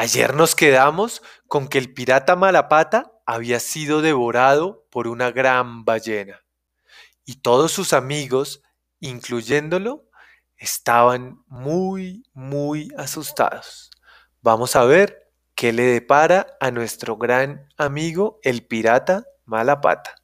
Ayer nos quedamos con que el pirata Malapata había sido devorado por una gran ballena y todos sus amigos, incluyéndolo, estaban muy, muy asustados. Vamos a ver qué le depara a nuestro gran amigo el pirata Malapata.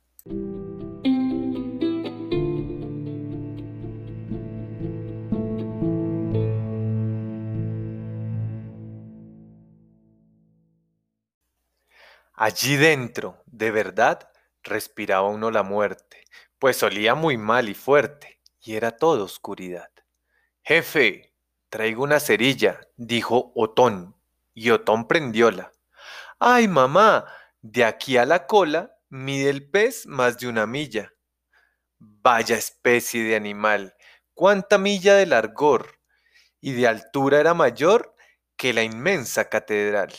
Allí dentro, de verdad, respiraba uno la muerte, pues olía muy mal y fuerte, y era toda oscuridad. Jefe, traigo una cerilla, dijo Otón, y Otón prendióla. Ay, mamá, de aquí a la cola mide el pez más de una milla. Vaya especie de animal, cuánta milla de largor, y de altura era mayor que la inmensa catedral.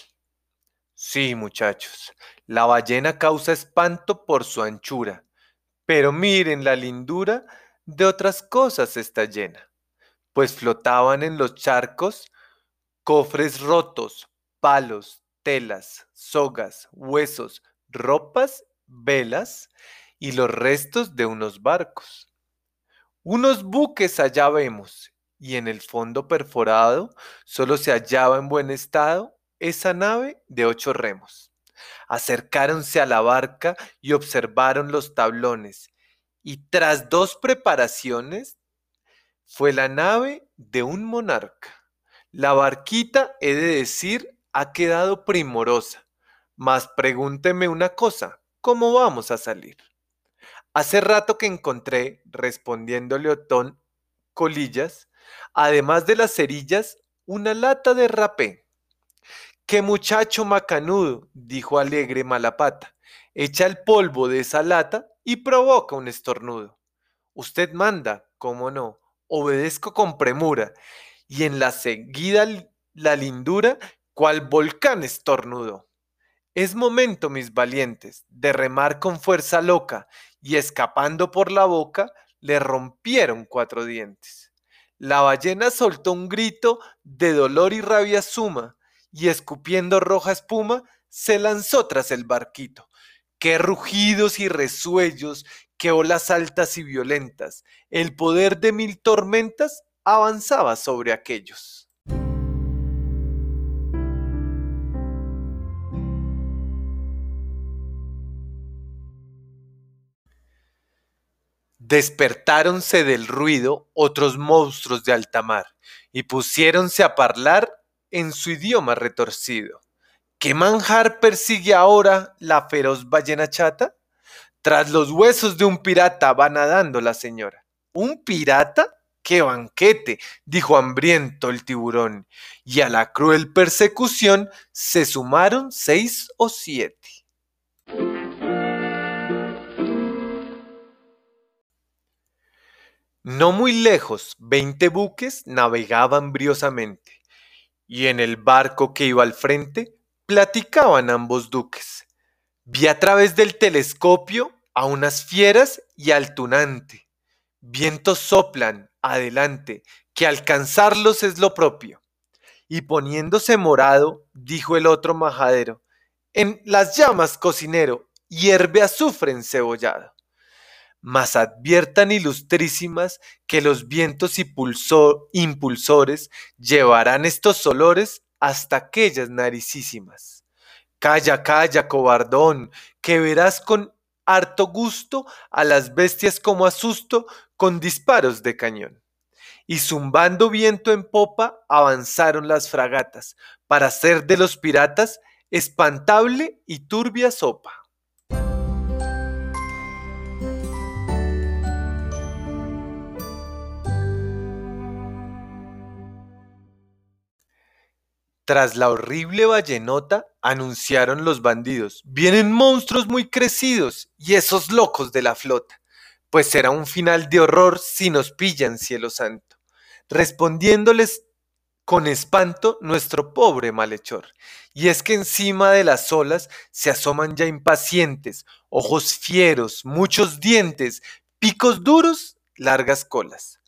Sí, muchachos, la ballena causa espanto por su anchura, pero miren la lindura de otras cosas está llena, pues flotaban en los charcos cofres rotos, palos, telas, sogas, huesos, ropas, velas y los restos de unos barcos. Unos buques allá vemos, y en el fondo perforado solo se hallaba en buen estado esa nave de ocho remos. Acercáronse a la barca y observaron los tablones, y tras dos preparaciones, fue la nave de un monarca. La barquita, he de decir, ha quedado primorosa. Mas pregúnteme una cosa, ¿cómo vamos a salir? Hace rato que encontré, respondiéndole Otón Colillas, además de las cerillas, una lata de rapé ¡Qué muchacho macanudo! dijo alegre Malapata. Echa el polvo de esa lata y provoca un estornudo. Usted manda, cómo no, obedezco con premura, y en la seguida la lindura, cual volcán estornudo. Es momento, mis valientes, de remar con fuerza loca, y escapando por la boca, le rompieron cuatro dientes. La ballena soltó un grito de dolor y rabia suma, y escupiendo roja espuma, se lanzó tras el barquito. Qué rugidos y resuellos, qué olas altas y violentas. El poder de mil tormentas avanzaba sobre aquellos. Despertáronse del ruido otros monstruos de alta mar y pusiéronse a parlar en su idioma retorcido. ¿Qué manjar persigue ahora la feroz ballena chata? Tras los huesos de un pirata va nadando la señora. ¿Un pirata? ¡Qué banquete! dijo hambriento el tiburón, y a la cruel persecución se sumaron seis o siete. No muy lejos, veinte buques navegaban briosamente y en el barco que iba al frente platicaban ambos duques. Vi a través del telescopio a unas fieras y al tunante. Vientos soplan, adelante, que alcanzarlos es lo propio. Y poniéndose morado, dijo el otro majadero, en las llamas, cocinero, hierve azufre encebollado mas adviertan ilustrísimas que los vientos impulsores llevarán estos olores hasta aquellas naricísimas. Calla, calla, cobardón, que verás con harto gusto a las bestias como asusto con disparos de cañón. Y zumbando viento en popa avanzaron las fragatas, para hacer de los piratas espantable y turbia sopa. Tras la horrible ballenota, anunciaron los bandidos, vienen monstruos muy crecidos y esos locos de la flota, pues será un final de horror si nos pillan, cielo santo. Respondiéndoles con espanto nuestro pobre malhechor, y es que encima de las olas se asoman ya impacientes, ojos fieros, muchos dientes, picos duros, largas colas.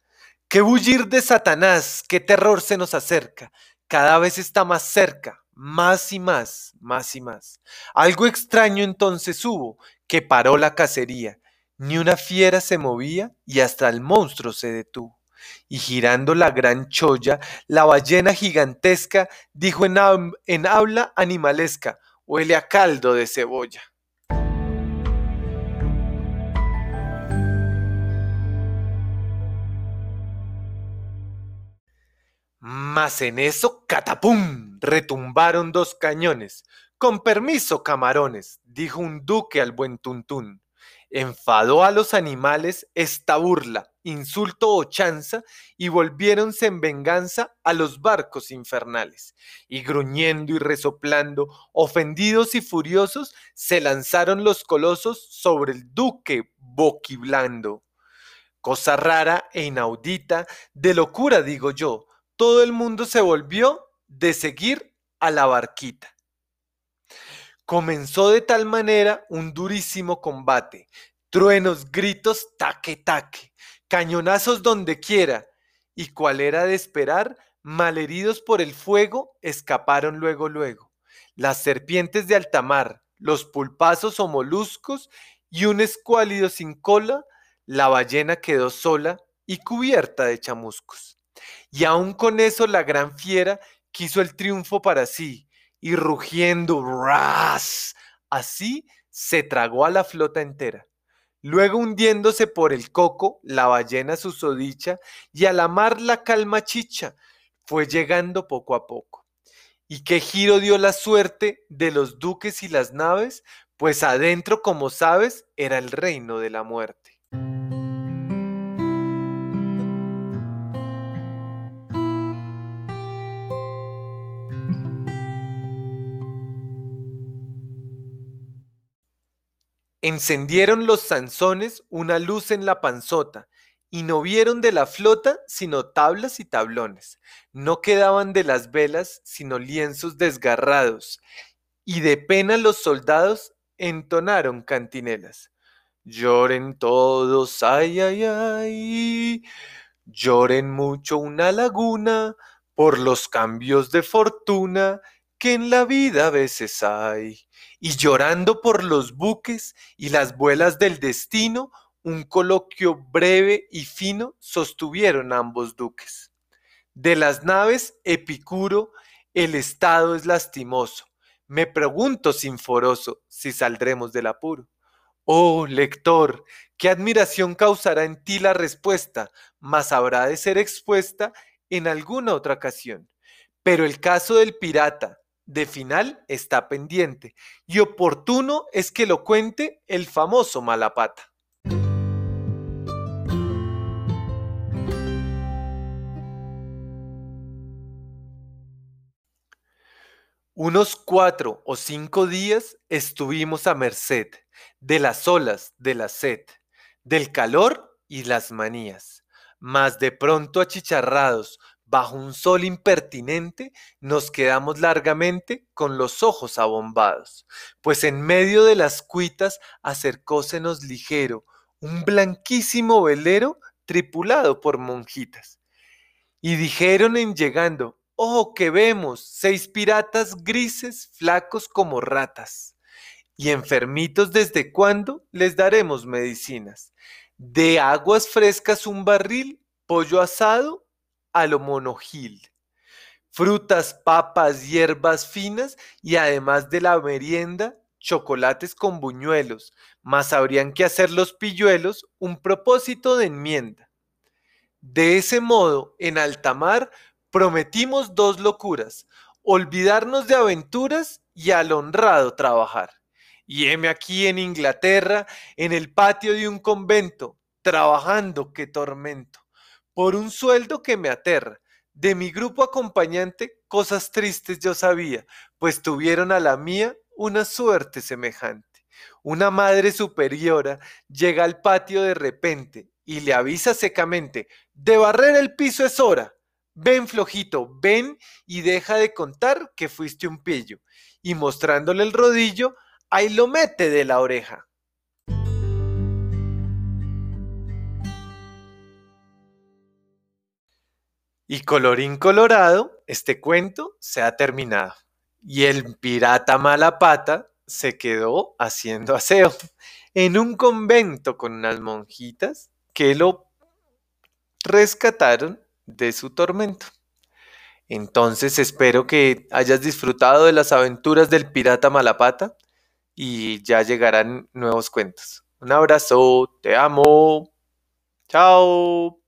¡Qué bullir de Satanás! ¡Qué terror se nos acerca! Cada vez está más cerca, más y más, más y más. Algo extraño entonces hubo, que paró la cacería. Ni una fiera se movía y hasta el monstruo se detuvo. Y girando la gran cholla, la ballena gigantesca dijo en, habla animalesca, huele a caldo de cebolla. Mas en eso, catapum, retumbaron dos cañones. Con permiso, camarones, dijo un duque al buen Tuntún. Enfadó a los animales esta burla, insulto o chanza, y volviéronse en venganza a los barcos infernales. Y gruñendo y resoplando, ofendidos y furiosos, se lanzaron los colosos sobre el duque boquiblando. Cosa rara e inaudita, de locura digo yo, todo el mundo se volvió de seguir a la barquita. Comenzó de tal manera un durísimo combate, truenos, gritos, taque, taque, cañonazos donde quiera, y cual era de esperar, malheridos por el fuego, escaparon luego, luego. Las serpientes de alta mar, los pulpazos o moluscos y un escuálido sin cola, la ballena quedó sola y cubierta de chamuscos. Y aun con eso la gran fiera quiso el triunfo para sí, y rugiendo, ras, así se tragó a la flota entera. Luego hundiéndose por el coco, la ballena susodicha, y a la mar la calma chicha, fue llegando poco a poco. ¿Y qué giro dio la suerte de los duques y las naves? Pues adentro, como sabes, era el reino de la muerte. Encendieron los Sansones una luz en la panzota, y no vieron de la flota sino tablas y tablones. No quedaban de las velas sino lienzos desgarrados, y de pena los soldados entonaron cantinelas. Lloren todos, ay, ay, ay, lloren mucho una laguna por los cambios de fortuna que en la vida a veces hay. Y llorando por los buques y las vuelas del destino, un coloquio breve y fino sostuvieron ambos duques. De las naves, Epicuro, el estado es lastimoso. Me pregunto, sinforoso, si saldremos del apuro. Oh, lector, qué admiración causará en ti la respuesta, mas habrá de ser expuesta en alguna otra ocasión. Pero el caso del pirata, de final está pendiente y oportuno es que lo cuente el famoso Malapata. Unos cuatro o cinco días estuvimos a merced de las olas, de la sed, del calor y las manías, mas de pronto achicharrados bajo un sol impertinente, nos quedamos largamente con los ojos abombados, pues en medio de las cuitas acercósenos ligero un blanquísimo velero tripulado por monjitas. Y dijeron en llegando, oh, que vemos seis piratas grises, flacos como ratas. Y enfermitos desde cuándo les daremos medicinas. De aguas frescas un barril, pollo asado a lo monojil. Frutas, papas, hierbas finas y además de la merienda, chocolates con buñuelos, más habrían que hacer los pilluelos un propósito de enmienda. De ese modo, en alta mar, prometimos dos locuras, olvidarnos de aventuras y al honrado trabajar. Y heme aquí en Inglaterra, en el patio de un convento, trabajando, qué tormento por un sueldo que me aterra. De mi grupo acompañante, cosas tristes yo sabía, pues tuvieron a la mía una suerte semejante. Una madre superiora llega al patio de repente y le avisa secamente, de barrer el piso es hora. Ven, flojito, ven y deja de contar que fuiste un pillo. Y mostrándole el rodillo, ahí lo mete de la oreja. Y colorín colorado, este cuento se ha terminado. y el pirata Malapata se quedó haciendo aseo en un convento con unas monjitas que lo rescataron de su tormento. Entonces espero que hayas disfrutado de las aventuras del pirata Malapata y ya llegarán nuevos cuentos. Un abrazo, te amo. Chao.